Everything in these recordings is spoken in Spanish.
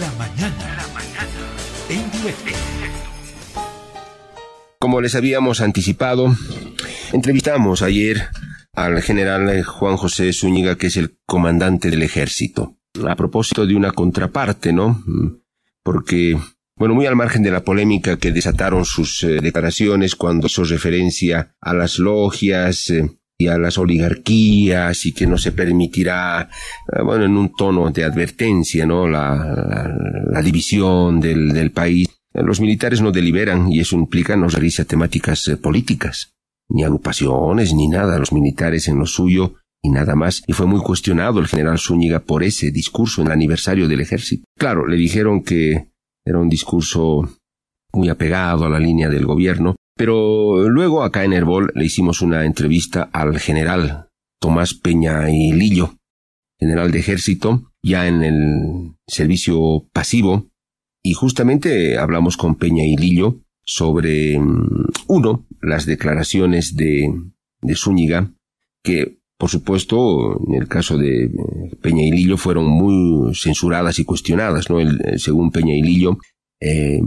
La mañana. La mañana. En directo. Como les habíamos anticipado, entrevistamos ayer al general Juan José Zúñiga, que es el comandante del ejército, a propósito de una contraparte, ¿no? Porque, bueno, muy al margen de la polémica que desataron sus eh, declaraciones cuando hizo referencia a las logias, eh, a las oligarquías y que no se permitirá, eh, bueno, en un tono de advertencia, ¿no? La, la, división del, del, país. Los militares no deliberan y eso implica no realiza temáticas eh, políticas, ni agrupaciones, ni nada. Los militares en lo suyo y nada más. Y fue muy cuestionado el general Zúñiga por ese discurso en el aniversario del ejército. Claro, le dijeron que era un discurso muy apegado a la línea del gobierno, pero luego acá en Herbol le hicimos una entrevista al general Tomás Peña y Lillo, general de ejército, ya en el servicio pasivo, y justamente hablamos con Peña y Lillo sobre, mm, uno, las declaraciones de, de Zúñiga, que por supuesto, en el caso de eh, Peña y Lillo fueron muy censuradas y cuestionadas, ¿no? El, según Peña y Lillo, eh,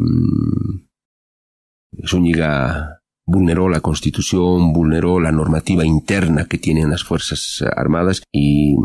Zúñiga vulneró la Constitución, vulneró la normativa interna que tienen las Fuerzas Armadas y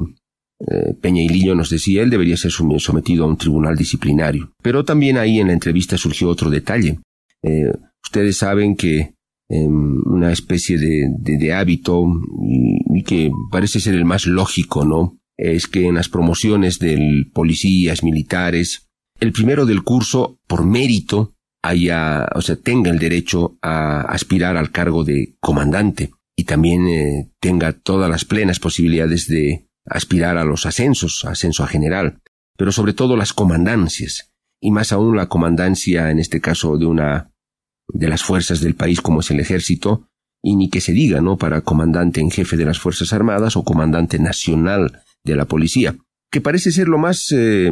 eh, Peña y Lillo nos decía él debería ser sometido a un tribunal disciplinario. Pero también ahí en la entrevista surgió otro detalle. Eh, ustedes saben que em, una especie de, hábito y, que parece ser el más lógico, ¿no? Es que en las promociones de policías, militares, el primero del curso, por mérito, haya, o sea, tenga el derecho a aspirar al cargo de comandante y también eh, tenga todas las plenas posibilidades de aspirar a los ascensos, ascenso a general, pero sobre todo las comandancias, y más aún la comandancia, en este caso, de una de las fuerzas del país como es el ejército, y ni que se diga, ¿no?, para comandante en jefe de las Fuerzas Armadas o comandante nacional de la policía, que parece ser lo más, eh,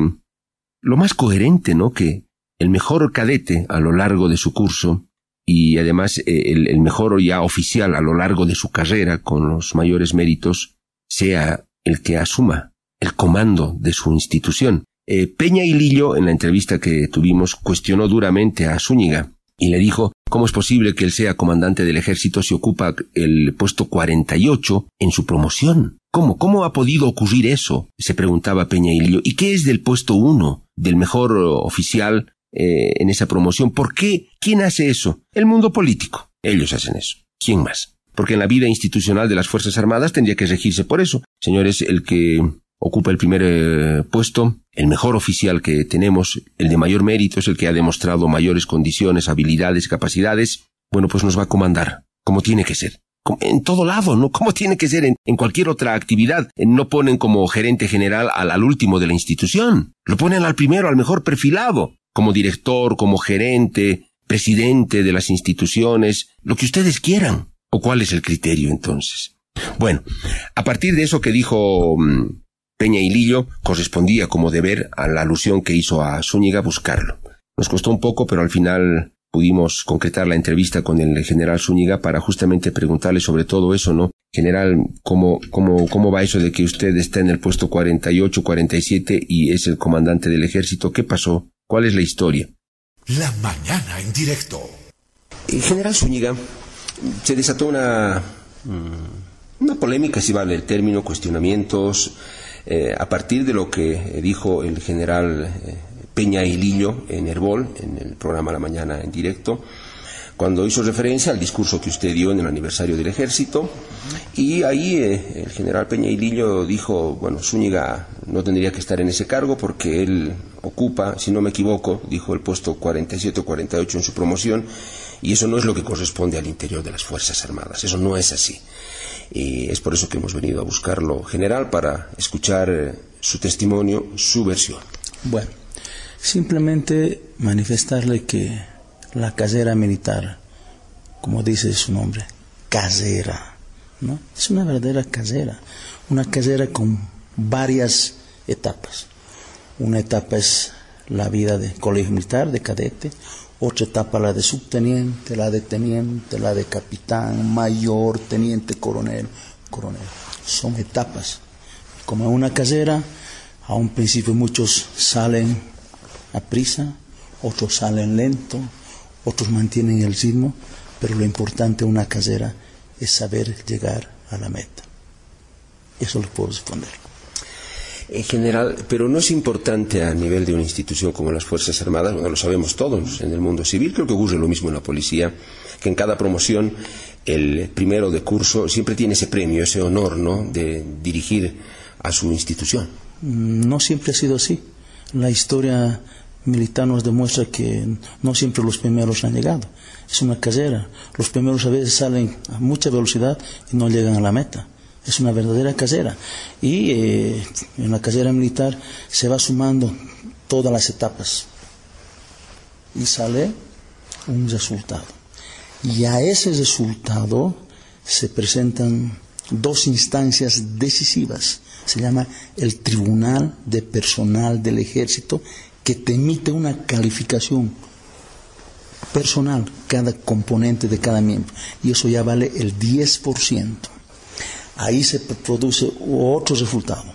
lo más coherente, ¿no?, que, el mejor cadete a lo largo de su curso y además eh, el, mejor ya oficial a lo largo de su carrera con los mayores méritos sea el que asuma el comando de su institución. Eh, Peña y Lillo, en la entrevista que tuvimos, cuestionó duramente a Zúñiga y le dijo cómo es posible que él sea comandante del ejército si ocupa el puesto 48 en su promoción. ¿Cómo? ¿Cómo ha podido ocurrir eso? se preguntaba Peña y Lillo. ¿Y qué es del puesto 1, del mejor oficial eh, en esa promoción. ¿Por qué? ¿Quién hace eso? El mundo político. Ellos hacen eso. ¿Quién más? Porque en la vida institucional de las Fuerzas Armadas tendría que regirse por eso. Señores, el que ocupa el primer eh, puesto, el mejor oficial que tenemos, el de mayor mérito, es el que ha demostrado mayores condiciones, habilidades, capacidades, bueno, pues nos va a comandar, como tiene que ser. En todo lado, ¿no? Como tiene que ser en, cualquier otra actividad. No ponen como gerente general al, al último de la institución. Lo ponen al primero, al mejor perfilado como director, como gerente, presidente de las instituciones, lo que ustedes quieran. ¿O cuál es el criterio entonces? Bueno, a partir de eso que dijo mm, Peña y Lillo, correspondía como deber a la alusión que hizo a Zúñiga buscarlo. Nos costó un poco, pero al final pudimos concretar la entrevista con el general Zúñiga para justamente preguntarle sobre todo eso, ¿no? General, ¿cómo, cómo, cómo va eso de que usted está en el puesto 48, 47 y es el comandante del ejército? ¿Qué pasó? ¿Cuál es la historia? La mañana en directo. En general Zúñiga se desató una, mm, una polémica, si vale el término, cuestionamientos, eh, a partir de lo que dijo el general eh, Peña Lillo en Herbol, en el programa La Mañana en directo, cuando hizo referencia al discurso que usted dio en el aniversario del ejército, y ahí eh, el general Peña Lillo dijo, bueno, Zúñiga no tendría que estar en ese cargo porque él ocupa, si no me equivoco, dijo el puesto 47 o 48 en su promoción, y eso no es lo que corresponde al interior de las Fuerzas Armadas, eso no es así. Y es por eso que hemos venido a buscarlo general para escuchar eh, su testimonio, su versión. Bueno, simplemente manifestarle que la casera militar, como dice su nombre, casera, ¿no? Es una verdadera casera, una casera con varias etapas. Una etapa es la vida de colegio militar, de cadete, otra etapa la de subteniente, la de teniente, la de capitán, mayor, teniente, coronel, coronel. Son etapas. Como en una casera, a un principio muchos salen a prisa, otros salen lento, otros mantienen el ritmo, pero lo importante de una carrera es saber llegar a la meta. Eso lo puedo responder. En general, pero no es importante a nivel de una institución como las Fuerzas Armadas, bueno, lo sabemos todos en el mundo civil, creo que ocurre lo mismo en la policía, que en cada promoción el primero de curso siempre tiene ese premio, ese honor, ¿no?, de dirigir a su institución. No siempre ha sido así. La historia militar nos demuestra que no siempre los primeros han llegado. Es una carrera. Los primeros a veces salen a mucha velocidad y no llegan a la meta es una verdadera casera. Y eh, en la casera militar se va sumando todas las etapas y sale un resultado. Y a ese resultado se presentan dos instancias decisivas. Se llama el Tribunal de Personal del Ejército, que te emite una calificación personal, cada componente de cada miembro. Y eso ya vale el 10% ahí se produce otro resultado.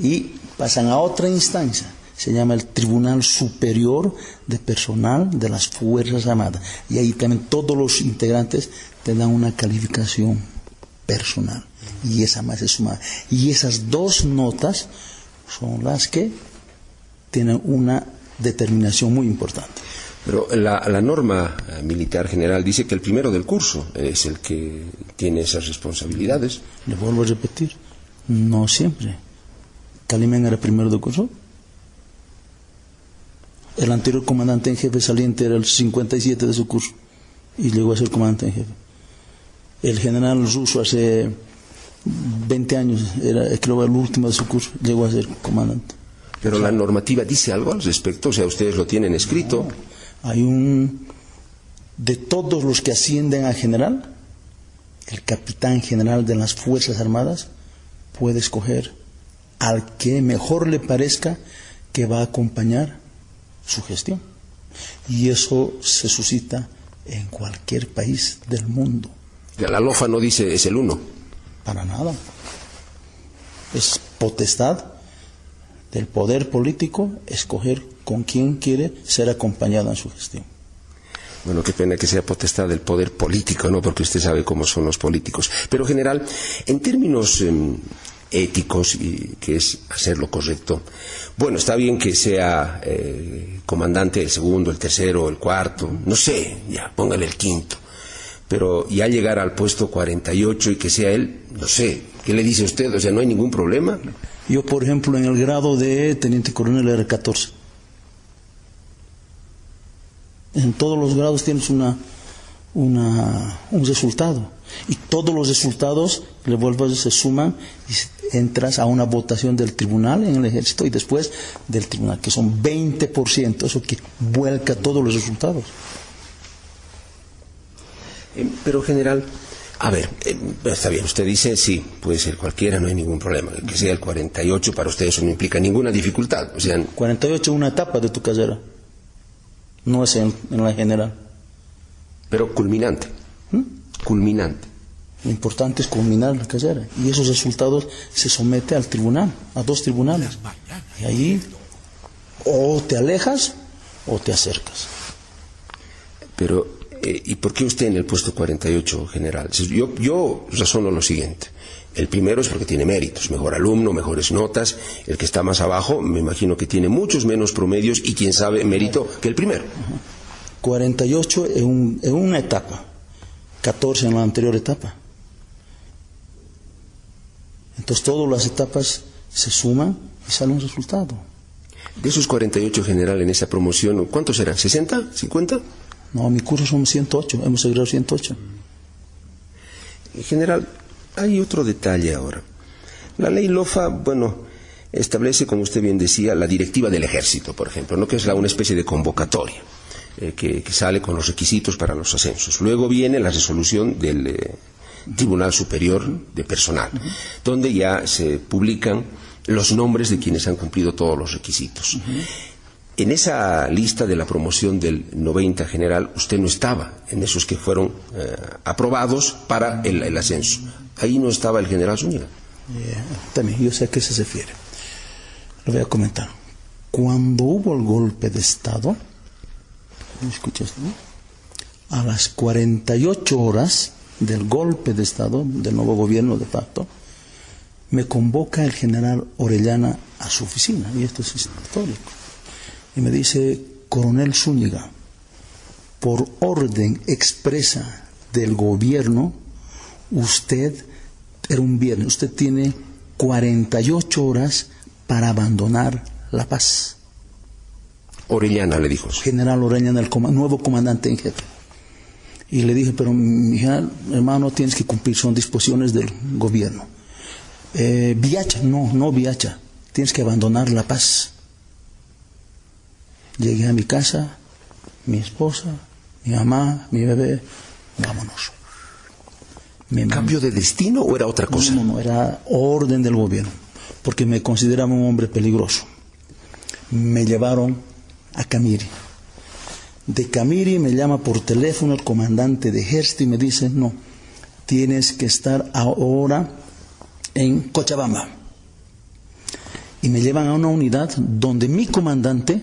Y pasan a otra instancia, se llama el Tribunal Superior de Personal de las Fuerzas Armadas. Y ahí también todos los integrantes te dan una calificación personal. Y esa más es sumada. Y esas dos notas son las que tienen una determinación muy importante. Pero la, norma eh, militar general dice que el primero del curso es el que tiene esas responsabilidades. Le vuelvo a repetir, no siempre. Calimén era primero del curso. El anterior comandante en jefe saliente era el 57 de su curso y llegó a ser comandante en jefe. El general ruso hace 20 años, era creo el último de su curso, llegó a ser comandante. Pero la normativa dice algo al respecto, o sea, ustedes lo tienen escrito. Hay un, de todos los que ascienden a general, el capitán general de las Fuerzas Armadas puede escoger al que mejor le parezca que va a acompañar su gestión. Y eso se suscita en cualquier país del mundo. La LOFA no dice es el uno. Para nada. Es potestad del poder político escoger con quién quiere ser acompañado en su gestión. Bueno, qué pena que sea potestad del poder político, ¿no? Porque usted sabe cómo son los políticos. Pero, general, en términos em, éticos, y que es hacer lo correcto, bueno, está bien que sea eh, comandante el segundo, el tercero, el cuarto, no sé, ya, póngale el quinto. Pero ya llegar al puesto 48 y que sea él, no sé, ¿qué le dice usted? O sea, ¿no hay ningún problema? Yo, por ejemplo, en el grado de teniente coronel era 14 en todos los grados tienes una, un resultado. Y todos los resultados, le vuelvo se suman y entras a una votación del tribunal en el ejército y después del tribunal, que son 20%, eso que vuelca todos los resultados. Eh, pero general, a ver, eh, está bien, usted dice sí, puede ser cualquiera, no hay ningún problema. Que sea el 48 para usted eso no implica ninguna dificultad. O sea, 48 es una etapa de tu carrera no es en, la general. Pero culminante. ¿Mm? Culminante. Lo importante es culminar la carrera. Y esos resultados se somete al tribunal, a dos tribunales. Y ahí o te alejas o te acercas. Pero, eh, ¿y por qué usted en el puesto 48 general? Yo, yo razono lo siguiente. El primero es porque tiene méritos, mejor alumno, mejores notas. El que está más abajo, me imagino que tiene muchos menos promedios y quién sabe mérito que el primero. 48 en, en una etapa, 14 en la anterior etapa. Entonces todas las etapas se suman y sale un resultado. De esos 48 general en esa promoción, ¿cuántos eran? ¿60? ¿50? No, mi curso son 108, hemos logrado 108. En general, hay otro detalle ahora. La ley LOFA, bueno, establece, como usted bien decía, la directiva del ejército, por ejemplo, ¿no? que es la, una especie de convocatoria eh, que, sale con los requisitos para los ascensos. Luego viene la resolución del eh, Tribunal Superior de Personal, donde ya se publican los nombres de quienes han cumplido todos los requisitos. En esa lista de la promoción del 90 general, usted no estaba en esos que fueron eh, aprobados para el ascenso. Ahí no estaba el general Zúñiga. también, yo sé a qué se refiere. Lo voy a comentar. cuando hubo el golpe de Estado, ¿me escuchas? no? A las 48 horas del golpe de Estado, del nuevo gobierno de facto, me convoca el general Orellana a su oficina, y esto es histórico, y me dice, coronel Zúñiga, por orden expresa del gobierno, usted, era un viernes, usted tiene 48 horas para abandonar La Paz. Orellana le dijo. General Orellana, el nuevo comandante en jefe. Y le dije, pero mi general, hermano, tienes que cumplir, son disposiciones del gobierno. Eh, Viacha, no, no Viacha, tienes que abandonar La Paz. Llegué a mi casa, mi esposa, mi mamá, mi bebé, vámonos. Mamá- ¿Cambio de destino o era otra cosa? no, no, no, era orden del gobierno, porque me consideraba un hombre peligroso. Me llevaron a Camiri. De Camiri me llama por teléfono el comandante de ejército y me dice, no, tienes que estar ahora en Cochabamba. Y me llevan a una unidad donde mi comandante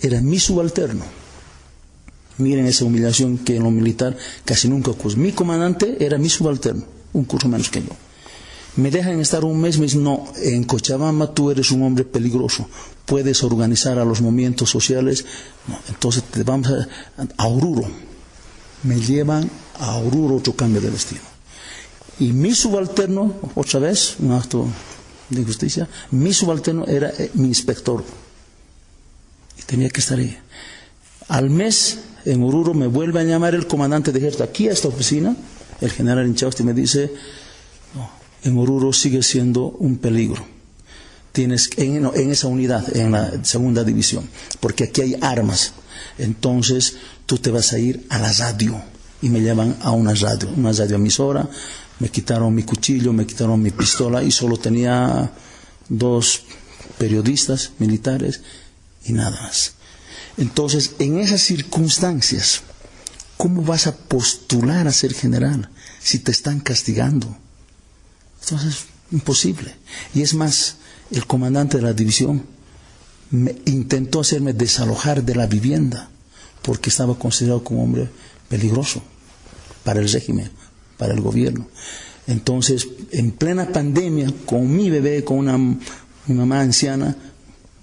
era mi subalterno. Miren esa humillación que en lo militar casi nunca ocurre. Mi comandante era mi subalterno, un curso menos que yo. Me dejan estar un mes, me dicen, no, en Cochabamba tú eres un hombre peligroso, puedes organizar a los movimientos sociales, no, entonces te vamos a, a Oruro. Me llevan a Oruro, otro cambio de destino. Y mi subalterno, otra vez, un acto de justicia, mi subalterno era eh, mi inspector. Tenía que estar ahí. Al mes, en Oruro, me vuelve a llamar el comandante de ejército aquí a esta oficina, el general Inchausti me dice, no, en Oruro sigue siendo un peligro. Tienes en, en esa unidad, en la segunda división, porque aquí hay armas. Entonces tú te vas a ir a la radio y me llevan a una radio, una radioemisora. Me quitaron mi cuchillo, me quitaron mi pistola y solo tenía dos periodistas militares y nada más. Entonces, en esas circunstancias, ¿cómo vas a postular a ser general si te están castigando? Entonces, imposible. Y es más, el comandante de la división me intentó hacerme desalojar de la vivienda porque estaba considerado como hombre peligroso para el régimen, para el gobierno. Entonces, en plena pandemia, con mi bebé, con una, mamá anciana,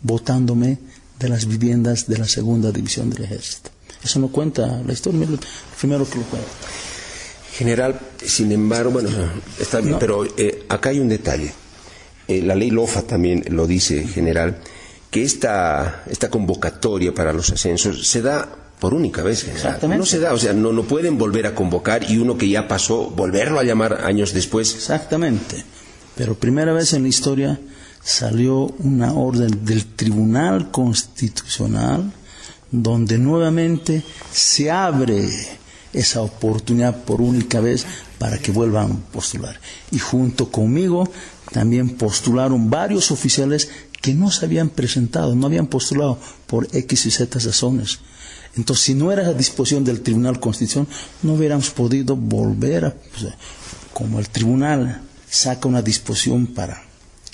botándome de las viviendas de la segunda división del ejército. Eso no cuenta la historia, mira, primero que lo cuenta. General, sin embargo, bueno, está bien, No. pero eh, acá hay un detalle. Eh, la ley LOFA también lo dice, general, que esta, esta convocatoria para los ascensos se da por única vez, general. Exactamente. No se da, o sea, no, no pueden volver a convocar y uno que ya pasó, volverlo a llamar años después. Exactamente. Pero primera vez en la historia salió una orden del Tribunal Constitucional donde nuevamente se abre esa oportunidad por única vez para que vuelvan a postular. Y junto conmigo también postularon varios oficiales que no se habían presentado, no habían postulado por X y Z razones. Entonces, si no era a disposición del Tribunal Constitucional, no hubiéramos podido volver a... como el Tribunal saca una disposición para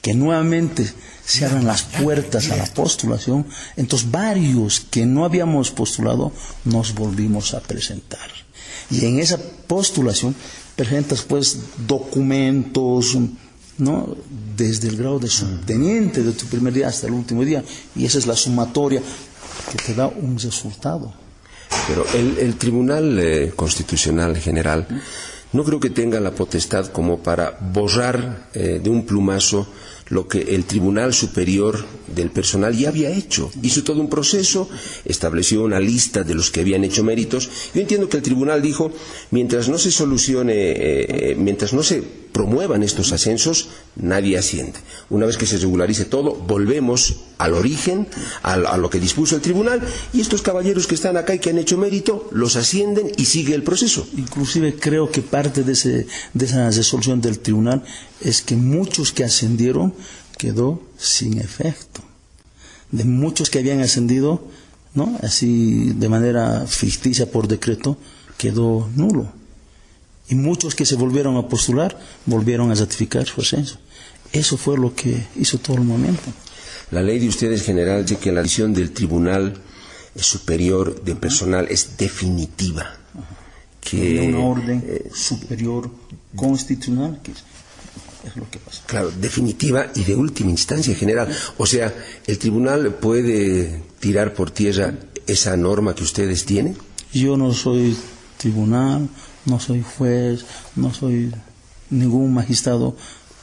que nuevamente se abran las puertas a la postulación, entonces varios que no habíamos postulado nos volvimos a presentar. Y en esa postulación presentas pues documentos, ¿no? Desde el grado de subteniente de tu primer día hasta el último día, y esa es la sumatoria que te da un resultado. Pero el, el Tribunal eh, Constitucional General no creo que tenga la potestad como para borrar eh, de un plumazo lo que el Tribunal Superior del Personal ya había hecho. Hizo todo un proceso, estableció una lista de los que habían hecho méritos. Yo entiendo que el Tribunal dijo, mientras no se solucione, eh, eh, mientras no se promuevan estos ascensos, nadie asciende. Una vez que se regularice todo, volvemos al origen, al- a, lo que dispuso el tribunal, y estos caballeros que están acá y que han hecho mérito, los ascienden y sigue el proceso. Inclusive creo que parte de, ese, de esa resolución del tribunal es que muchos que ascendieron quedó sin efecto. De muchos que habían ascendido, ¿no? Así de manera ficticia por decreto, quedó nulo. Y muchos que se volvieron a postular volvieron a ratificar su ascenso. Eso fue lo que hizo todo el movimiento. La ley de ustedes general dice que la decisión del Tribunal Superior de Personal es definitiva. Que, una orden eh, superior constitucional que es lo que pasa. Claro, definitiva y de última instancia general. O sea, ¿el tribunal puede tirar por tierra esa norma que ustedes tienen? Yo no soy tribunal, no soy juez, no soy ningún magistrado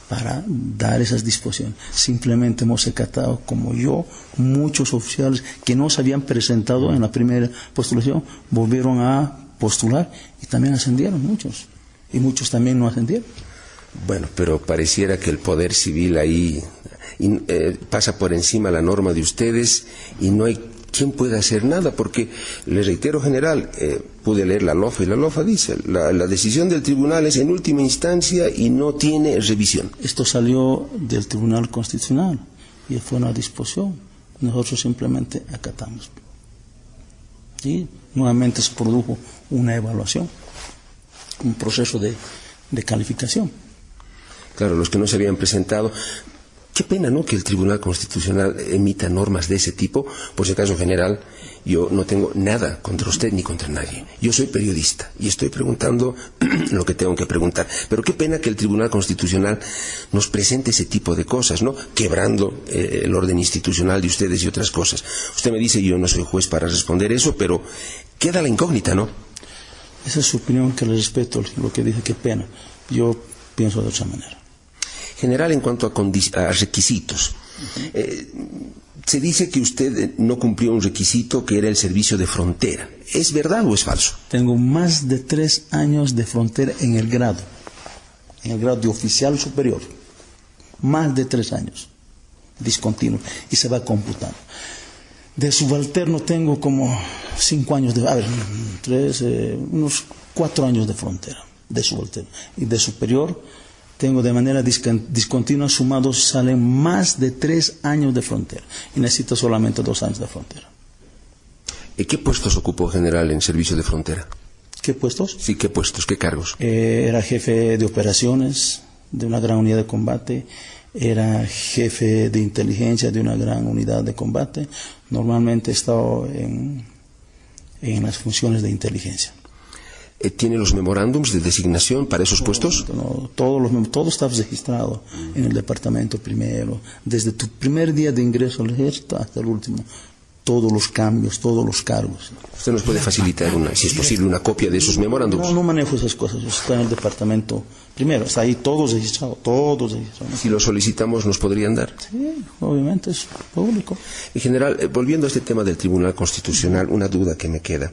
para dar esas disposiciones. Simplemente hemos acatado, como yo, muchos oficiales que no se habían presentado en la primera postulación, volvieron a postular y también ascendieron muchos. Y muchos también no ascendieron. Bueno, pero pareciera que el poder civil ahí eh, pasa por encima la norma de ustedes y no hay quien pueda hacer nada, porque le reitero, general, eh, pude leer la LOFA y la LOFA dice, la, la, decisión del tribunal es en última instancia y no tiene revisión. Esto salió del Tribunal Constitucional y fue una disposición. Nosotros simplemente acatamos. Y nuevamente se produjo una evaluación, un proceso de, de calificación. Claro, los que no se habían presentado Qué pena, ¿no?, que el Tribunal Constitucional emita normas de ese tipo. Por si acaso, general, yo no tengo nada contra usted ni contra nadie. Yo soy periodista y estoy preguntando lo que tengo que preguntar. Pero qué pena que el Tribunal Constitucional nos presente ese tipo de cosas, ¿no?, quebrando eh, el orden institucional de ustedes y otras cosas. Usted me dice, yo no soy juez para responder eso, pero queda la incógnita, ¿no? Esa es su opinión, que le respeto lo que dice, qué pena. Yo pienso de otra manera general en cuanto a, requisitos. Eh, se dice que usted no cumplió un requisito que era el servicio de frontera. ¿Es verdad o es falso? Tengo más de tres años de frontera en el grado, en el grado de oficial superior. Más de tres años, discontinuo, y se va computando. De subalterno tengo como cinco años de, a ver, tres, eh, unos cuatro años de frontera, de subalterno. Y de superior, tengo de manera discontinua sumados, salen más de tres años de frontera y necesito solamente dos años de frontera. ¿Y qué puestos ocupó general en servicio de frontera? ¿Qué puestos? Sí, ¿qué puestos? ¿Qué cargos? Eh, era jefe de operaciones de una gran unidad de combate, era jefe de inteligencia de una gran unidad de combate. Normalmente he estado en las funciones de inteligencia. Eh, ¿Tiene los memorándums de designación para esos puestos? No, todo, todo está registrado en el departamento primero, desde tu primer día de ingreso al ejército hasta el último. Todos los cambios, todos los cargos. ¿Usted nos puede facilitar, una, si es posible, una copia de esos memorándums? No, no manejo esas cosas. Está en el departamento primero. Está ahí todos registrados, todos registrados. Si lo solicitamos, ¿nos podrían dar? Sí, obviamente es público. En general, eh, volviendo a este tema del Tribunal Constitucional, una duda que me queda.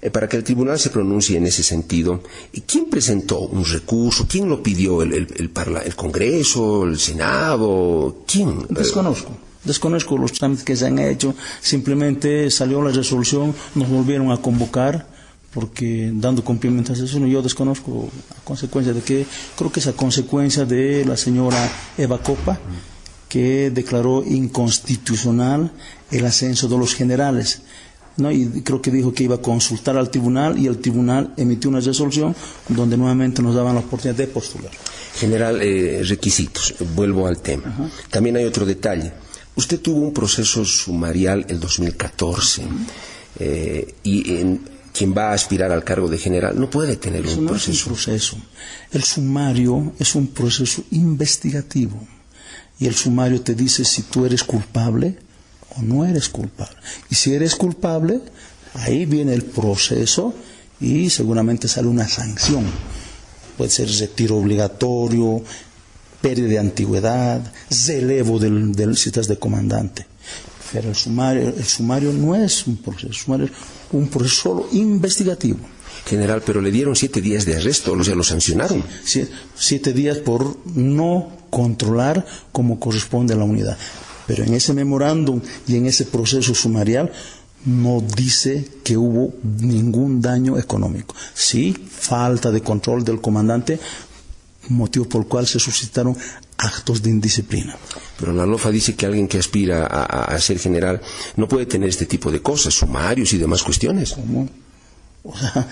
Eh, para que el tribunal se pronuncie en ese sentido, ¿quién presentó un recurso? ¿Quién lo pidió? ¿El, el, Congreso? ¿El Senado? ¿Quién? Desconozco. Desconozco los trámites que se han hecho. Simplemente salió la resolución, nos volvieron a convocar porque dando cumplimiento a eso yo desconozco a consecuencia de que creo que es a consecuencia de la señora Eva Copa que declaró inconstitucional el ascenso de los generales ¿no? y creo que dijo que iba a consultar al tribunal y el tribunal emitió una resolución donde nuevamente nos daban la oportunidad de postular. General, eh, requisitos, vuelvo al tema. También hay otro detalle. Usted tuvo un proceso sumarial el 2014 eh, y en, quien va a aspirar al cargo de general no puede tener un proceso. Es un proceso. El sumario es un proceso investigativo y el sumario te dice si tú eres culpable o no eres culpable. Y si eres culpable, ahí viene el proceso y seguramente sale una sanción. Puede ser retiro obligatorio, pérdida de antigüedad, relevo del, del si estás de comandante. Pero el sumario, el sumario no es un proceso, el sumario es un proceso solo investigativo. General, pero le dieron siete días de arresto, o sea, lo sancionaron. siete días por no controlar como corresponde a la unidad. Pero en ese memorándum y en ese proceso sumarial no dice que hubo ningún daño económico. Sí, falta de control del comandante, motivo por el cual se suscitaron actos de indisciplina. Pero la LOFA dice que alguien que aspira a, ser general no puede tener este tipo de cosas, sumarios y demás cuestiones. ¿Cómo? O sea,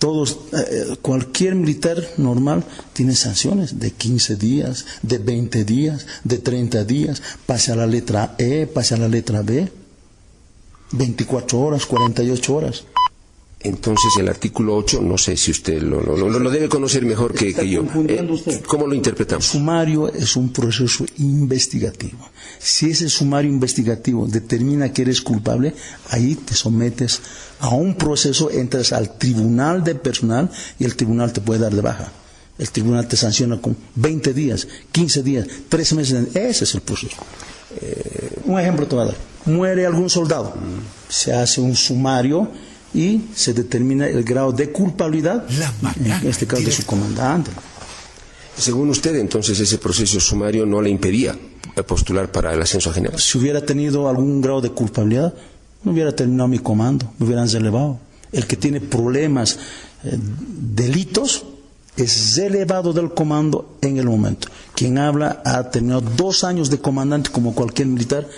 todos, eh, cualquier militar normal tiene sanciones de 15 días, de 20 días, de 30 días, pase a la letra E, pase a la letra B, 24 horas, 48 horas. Entonces el artículo 8, no sé si usted lo, lo, lo- lo debe conocer mejor que, que yo. Eh. ¿Cómo lo interpretamos? Sumario es un proceso investigativo. Si ese sumario investigativo determina que eres culpable, ahí te sometes a un proceso, entras al tribunal de personal y el tribunal te puede dar de baja. El tribunal te sanciona con 20 días, 15 días, 3 meses. Ese es el proceso. Eh, un ejemplo te voy a dar. Muere algún soldado. Se hace un sumario y se determina el grado de culpabilidad, en este caso de su comandante. Según usted, entonces ese proceso sumario no le impedía postular para el ascenso a general. si hubiera tenido algún grado de culpabilidad, no hubiera terminado mi comando, me hubieran relevado. El que tiene problemas, eh, delitos, es relevado del comando en el momento. Quien habla ha terminado dos años de comandante como cualquier militar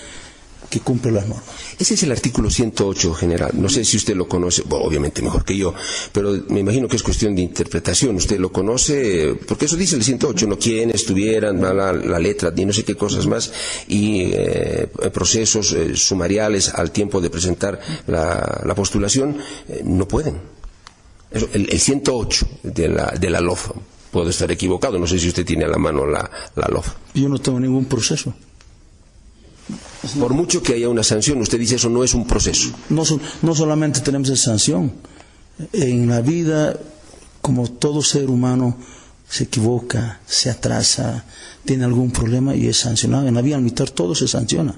que cumple las normas. Ese es el artículo 108 general. No sé si usted lo conoce, bueno, obviamente mejor que yo, pero me imagino que es cuestión de interpretación. ¿Usted lo conoce? Porque eso dice el 108, no quiénes tuvieran bla, bla, la letra y no sé qué cosas más, y eh, procesos eh, sumariales al tiempo de presentar la, la postulación, eh, no pueden. Eso, el, el 108 de la, de la LOF. Puedo estar equivocado, no sé si usted tiene a la mano la, la LOF. Yo no tengo ningún proceso. Por mucho que haya una sanción, usted dice eso no es un proceso. No, no solamente tenemos esa sanción, en la vida, como todo ser humano, se equivoca, se atrasa, tiene algún problema y es sancionado. En la vida militar todo se sanciona.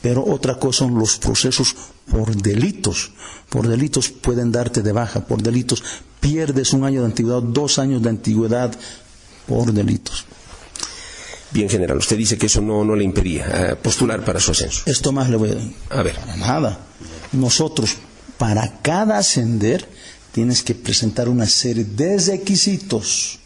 Pero otra cosa son los procesos por delitos. Por delitos pueden darte de baja, por delitos pierdes un año de antigüedad, dos años de antigüedad por delitos. Bien, general, usted dice que eso no, no le impedía eh, postular para su ascenso. Esto más le voy a A ver, Para nada. Nosotros, para cada ascender, tienes que presentar una serie de requisitos.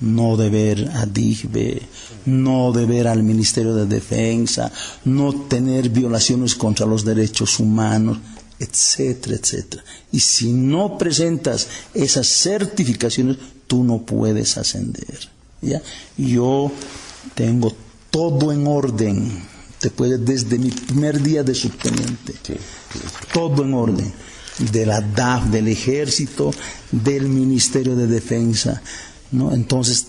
No deber a DIGBE, no deber al Ministerio de Defensa, no tener violaciones contra los derechos humanos, etcétera, etcétera. Y si no presentas esas certificaciones, tú no puedes ascender. ¿ya? Yo tengo todo en orden. Te puede desde mi primer día de subteniente. Todo en orden. De la DAF, del Ejército, del Ministerio de Defensa. ¿no? Entonces,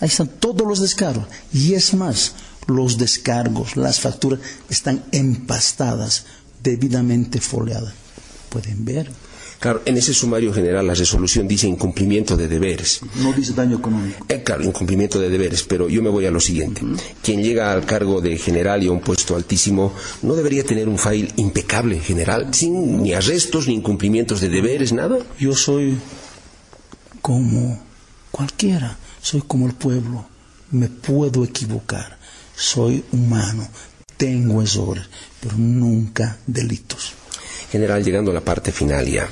ahí están todos los descargos. Y es más, los descargos, las facturas están empastadas, debidamente foliadas. Pueden ver. Claro, en ese sumario general la resolución dice incumplimiento de deberes. No dice daño económico. Eh, claro, incumplimiento de deberes, pero yo me voy a lo siguiente. Quien llega al cargo de general y a un puesto altísimo no debería tener un file impecable, general, sin ni arrestos, ni incumplimientos de deberes, nada. Yo soy como cualquiera, soy como el pueblo, me puedo equivocar, soy humano, tengo errores, pero nunca delitos. General, llegando a la parte final ya.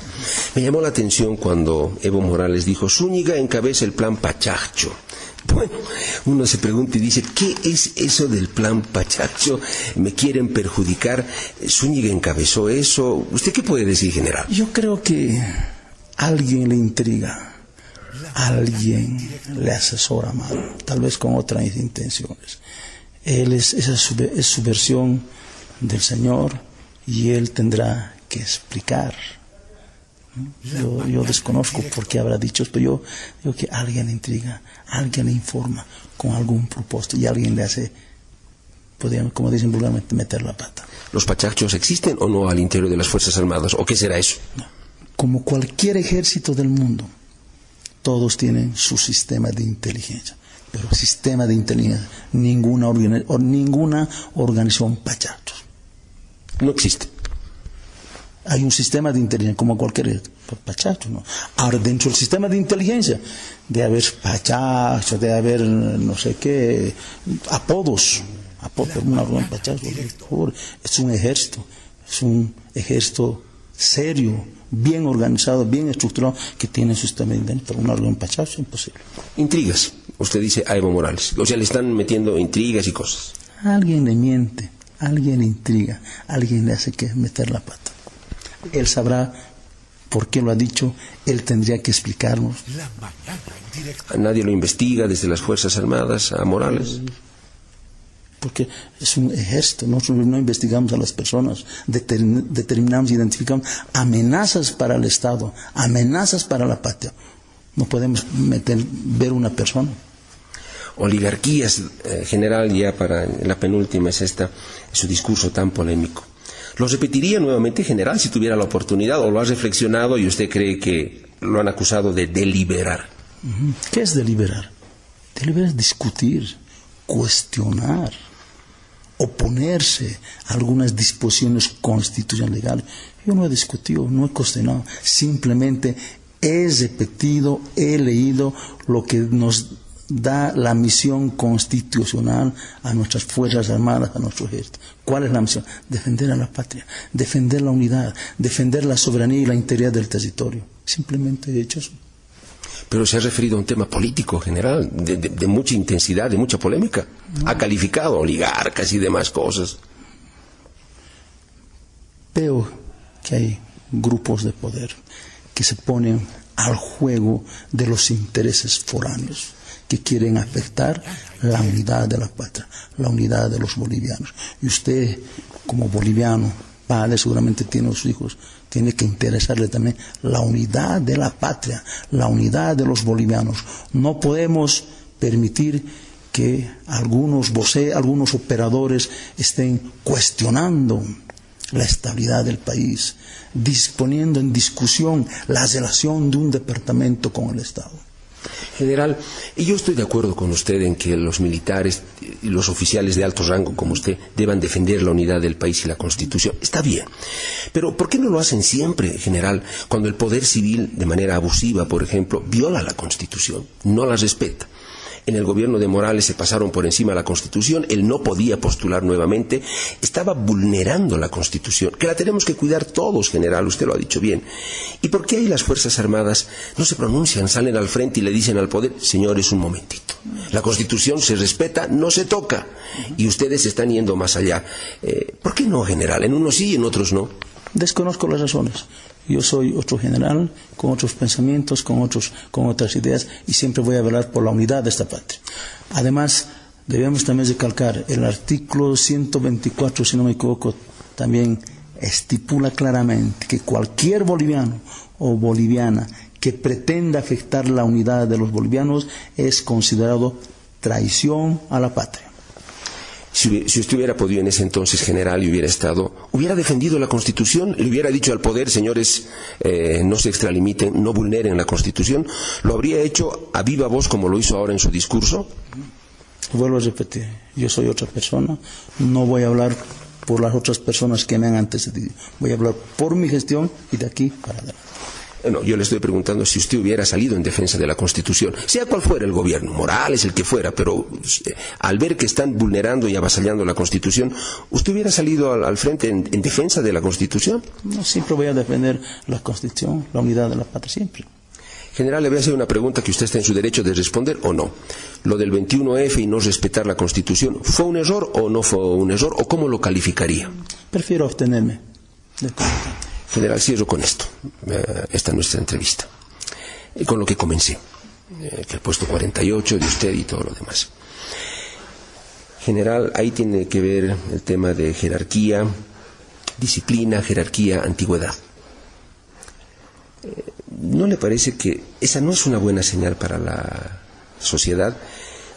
Me llamó la atención cuando Evo Morales dijo, Zúñiga encabeza el plan Pachacho. Bueno, uno se pregunta y dice, ¿qué es eso del plan Pachacho? ¿Me quieren perjudicar? ¿Zúñiga encabezó eso? ¿Usted qué puede decir, general? Yo creo que alguien le intriga, alguien le asesora mal, tal vez con otras intenciones. Él es, esa es su, versión del Señor y él tendrá que explicar. Yo, yo desconozco por qué habrá dicho, pero yo digo que alguien intriga, alguien le informa con algún propósito y alguien le hace, podríamos, como dicen vulgarmente, meter la pata. ¿Los pachachos existen o no al interior de las Fuerzas Armadas? ¿O qué será eso? Como cualquier ejército del mundo, todos tienen su sistema de inteligencia. Pero sistema de inteligencia, ninguna, ninguna organización pachachos. No existe. Hay un sistema de inteligencia como cualquier no. Ahora, dentro del sistema de inteligencia, debe haber pachachos, debe haber no sé qué, apodos. apodos una organización pachacho, es un ejército, es un ejército serio, bien organizado, bien estructurado, que tiene su sistema de inteligencia, una organización pachacho, imposible. Intrigas. Usted dice a Evo Morales. O sea, le están metiendo intrigas y cosas. Alguien le miente, alguien le intriga, alguien le hace que meter la pata. Él sabrá ¿Por qué lo ha dicho? Él tendría que explicarnos. La mañana en directo. Nadie lo investiga desde las Fuerzas Armadas a Morales. Porque es un ejército, nosotros no investigamos a las personas, determin- determinamos, identificamos amenazas para el Estado, amenazas para la patria. No podemos meter, ver una persona. Oligarquías, eh, general, ya para la penúltima es esta, su discurso tan polémico. ¿Lo repetiría nuevamente, general, si tuviera la oportunidad, o lo ha reflexionado y usted cree que lo han acusado de deliberar? ¿Qué es deliberar? Deliberar es discutir, cuestionar, oponerse a algunas disposiciones constitucionales legales. Yo no he discutido, no he cuestionado, simplemente he repetido, he leído lo que nos da la misión constitucional a nuestras Fuerzas Armadas, a nuestro ejército. ¿Cuál es la misión? Defender a la patria, defender la unidad, defender la soberanía y la integridad del territorio. Simplemente he hecho eso. Pero se ha referido a un tema político general, de, de- de mucha intensidad, de mucha polémica. Ha calificado oligarcas y demás cosas. Veo que hay grupos de poder que se ponen al juego de los intereses foráneos, que quieren afectar la unidad de la patria, la unidad de los bolivianos. Y usted, como boliviano, padre, seguramente tiene sus hijos, tiene que interesarle también la unidad de la patria, la unidad de los bolivianos. No podemos permitir que algunos algunos operadores estén cuestionando la estabilidad del país, disponiendo en discusión la relación de un departamento con el Estado. General, y yo estoy de acuerdo con usted en que los militares y los oficiales de alto rango como usted deban defender la unidad del país y la Constitución. Está bien. Pero ¿por qué no lo hacen siempre, general, cuando el poder civil, de manera abusiva, por ejemplo, viola la Constitución, no la respeta? En el gobierno de Morales se pasaron por encima de la Constitución, él no podía postular nuevamente, estaba vulnerando la Constitución, que la tenemos que cuidar todos, general, usted lo ha dicho bien. ¿Y por qué ahí las Fuerzas Armadas no se pronuncian, salen al frente y le dicen al poder, señores, un momentito, la Constitución se respeta, no se toca, y ustedes están yendo más allá? Eh, ¿Por qué no, general? En unos sí y en otros no. Desconozco las razones. Yo soy otro general con otros pensamientos, con, otros, con otras ideas y siempre voy a velar por la unidad de esta patria. Además, debemos también recalcar el artículo 124, si no me equivoco, también estipula claramente que cualquier boliviano o boliviana que pretenda afectar la unidad de los bolivianos es considerado traición a la patria. Si, si usted hubiera podido en ese entonces, general, y hubiera estado, hubiera defendido la Constitución, le hubiera dicho al poder, señores, eh, no se extralimiten, no vulneren la Constitución, lo habría hecho a viva voz como lo hizo ahora en su discurso. Vuelvo a repetir, yo soy otra persona, no voy a hablar por las otras personas que me han antecedido, voy a hablar por mi gestión y de aquí para adelante. No, yo le estoy preguntando si usted hubiera salido en defensa de la Constitución, sea cual fuera el gobierno, Morales, el que fuera, pero eh, al ver que están vulnerando y avasallando la Constitución, ¿usted hubiera salido al, al frente en, en defensa de la Constitución? No, siempre voy a defender la Constitución, la unidad de la patria, siempre. General, le voy a hacer una pregunta que usted está en su derecho de responder o no. Lo del 21F y no respetar la Constitución, ¿fue un error o no fue un error o cómo lo calificaría? Prefiero abstenerme de comentar. General, cierro con esto, eh, esta nuestra entrevista, y con lo que comencé, eh, que el puesto 48 de usted y todo lo demás. General, ahí tiene que ver el tema de jerarquía, disciplina, jerarquía, antigüedad. Eh, ¿No le parece que esa no es una buena señal para la sociedad?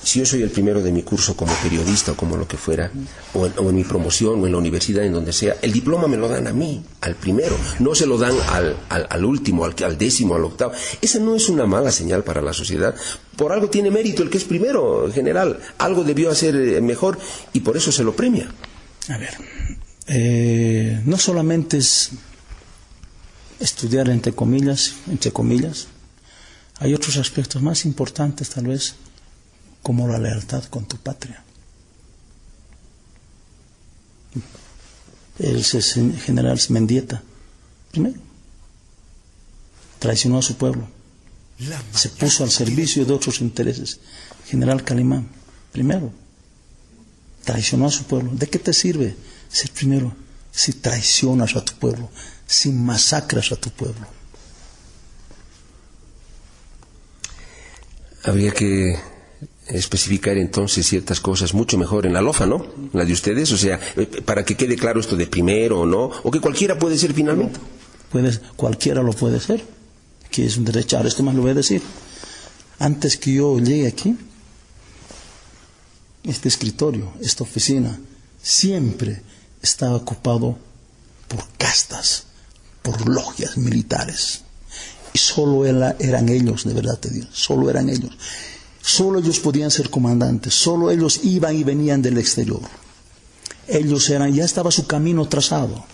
Si yo soy el primero de mi curso como periodista o como lo que fuera, o en, o en mi promoción o en la universidad, en donde sea, el diploma me lo dan a mí, al primero, no se lo dan al, al- al último, al, al décimo, al octavo. Esa no es una mala señal para la sociedad. Por algo tiene mérito el que es primero, en general. Algo debió hacer eh, mejor y por eso se lo premia. A ver, eh, no solamente es estudiar entre comillas, entre comillas, hay otros aspectos más importantes tal vez, como la lealtad con tu patria. El general Mendieta, primero, traicionó a su pueblo, se puso al servicio de otros intereses. General Calimán, primero, traicionó a su pueblo. ¿De qué te sirve ser primero si traicionas a tu pueblo, si masacras a tu pueblo? Había que especificar entonces ciertas cosas mucho mejor en la lofa, ¿no? La de ustedes, o sea, eh, para que quede claro esto de primero o no, o que cualquiera puede ser finalmente. Puedes, cualquiera lo puede ser, que es un derecho. Ahora, esto más lo voy a decir. Antes que yo llegue aquí, este escritorio, esta oficina, siempre estaba ocupado por castas, por logias militares. Y solo eran ellos, de verdad te digo, solo eran ellos. Solo ellos podían ser comandantes, solo ellos iban y venían del exterior. Ellos eran, ya estaba su camino trazado.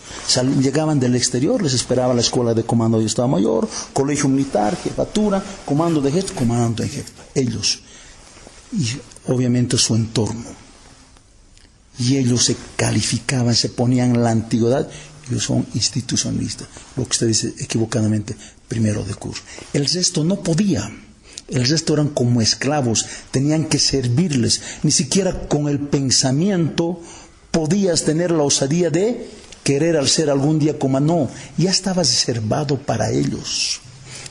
llegaban del exterior, les esperaba la escuela de comando de Estado Mayor, colegio militar, jefatura, comando de jefe, comando de jefe. Ellos. Y obviamente su entorno. Y ellos se calificaban, se ponían la antigüedad. Ellos son institucionalistas. Lo que usted dice equivocadamente, primero de curso. El resto no podía. El resto eran como esclavos, tenían que servirles. Ni siquiera con el pensamiento podías tener la osadía de querer al ser algún día como no. Ya estabas reservado para ellos.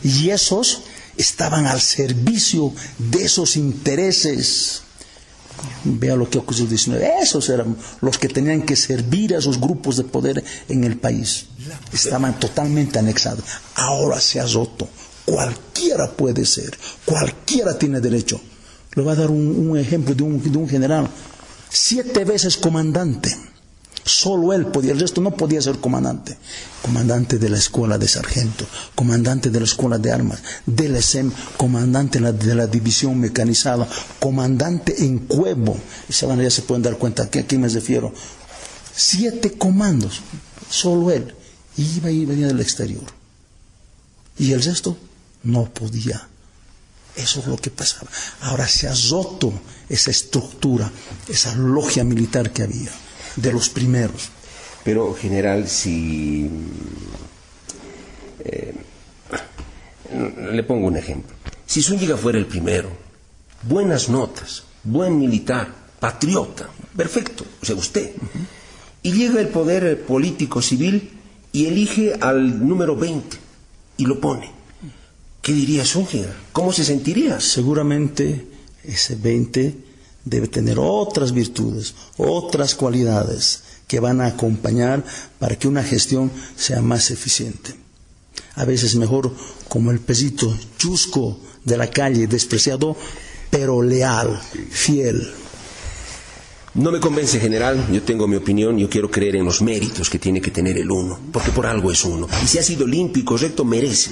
Y esos estaban al servicio de esos intereses. Vea lo que ocurrió en 19. Esos eran los que tenían que servir a esos grupos de poder en el país. Estaban totalmente anexados. Ahora se ha roto. Cualquiera puede ser, cualquiera tiene derecho. Le voy a dar un, ejemplo de un, general, siete veces comandante. Solo él podía, el resto no podía ser comandante. Comandante de la escuela de sargento, comandante de la escuela de armas, del ESEM, comandante de la división mecanizada, comandante en Cuevo. Esa manera ya se pueden dar cuenta a quién me refiero. Siete comandos, solo él. Iba y venía del exterior. Y el resto no podía. Eso es lo que pasaba. Ahora se ha roto esa estructura, esa logia militar que había, de los primeros. Pero, general, si... Eh, le pongo un ejemplo. Si Zúñiga fuera el primero, buenas notas, buen militar, patriota, perfecto, o sea, usted, y llega el poder político civil y elige al número 20 y lo pone. ¿Qué diría Zúñiga? ¿Cómo se sentiría? Seguramente ese 20 debe tener otras virtudes, otras cualidades que van a acompañar para que una gestión sea más eficiente. A veces mejor como el pesito chusco de la calle, despreciado, pero leal, fiel. No me convence, general. Yo tengo mi opinión. Yo quiero creer en los méritos que tiene que tener el uno, porque por algo es uno. Y si ha sido limpio y correcto, merece.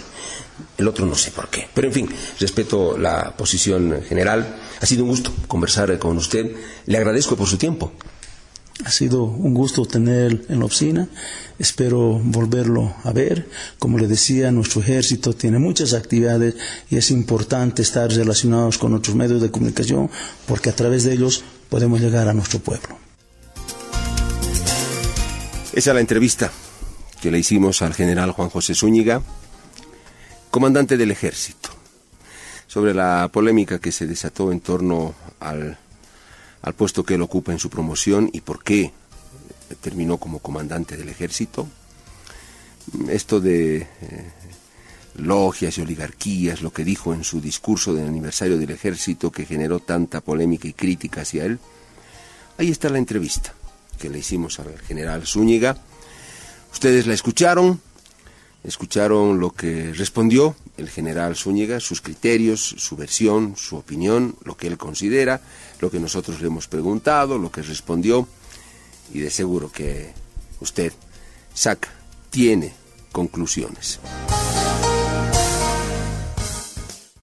El otro no sé por qué. Pero en fin, respeto la posición general. Ha sido un gusto conversar con usted. Le agradezco por su tiempo. Ha sido un gusto tener en la oficina. Espero volverlo a ver. Como le decía, nuestro ejército tiene muchas actividades y es importante estar relacionados con otros medios de comunicación porque a través de ellos podemos llegar a nuestro pueblo. Esa es la entrevista que le hicimos al general Juan José Zúñiga, comandante del ejército, sobre la polémica que se desató en torno al, puesto que él ocupa en su promoción y por qué terminó como comandante del ejército. Esto de eh, logias y oligarquías, lo que dijo en su discurso del aniversario del ejército que generó tanta polémica y crítica hacia él. Ahí está la entrevista que le hicimos al general Zúñiga. Ustedes la escucharon, escucharon lo que respondió el general Zúñiga, sus criterios, su versión, su opinión, lo que él considera, lo que nosotros le hemos preguntado, lo que respondió, y de seguro que usted saca, tiene conclusiones.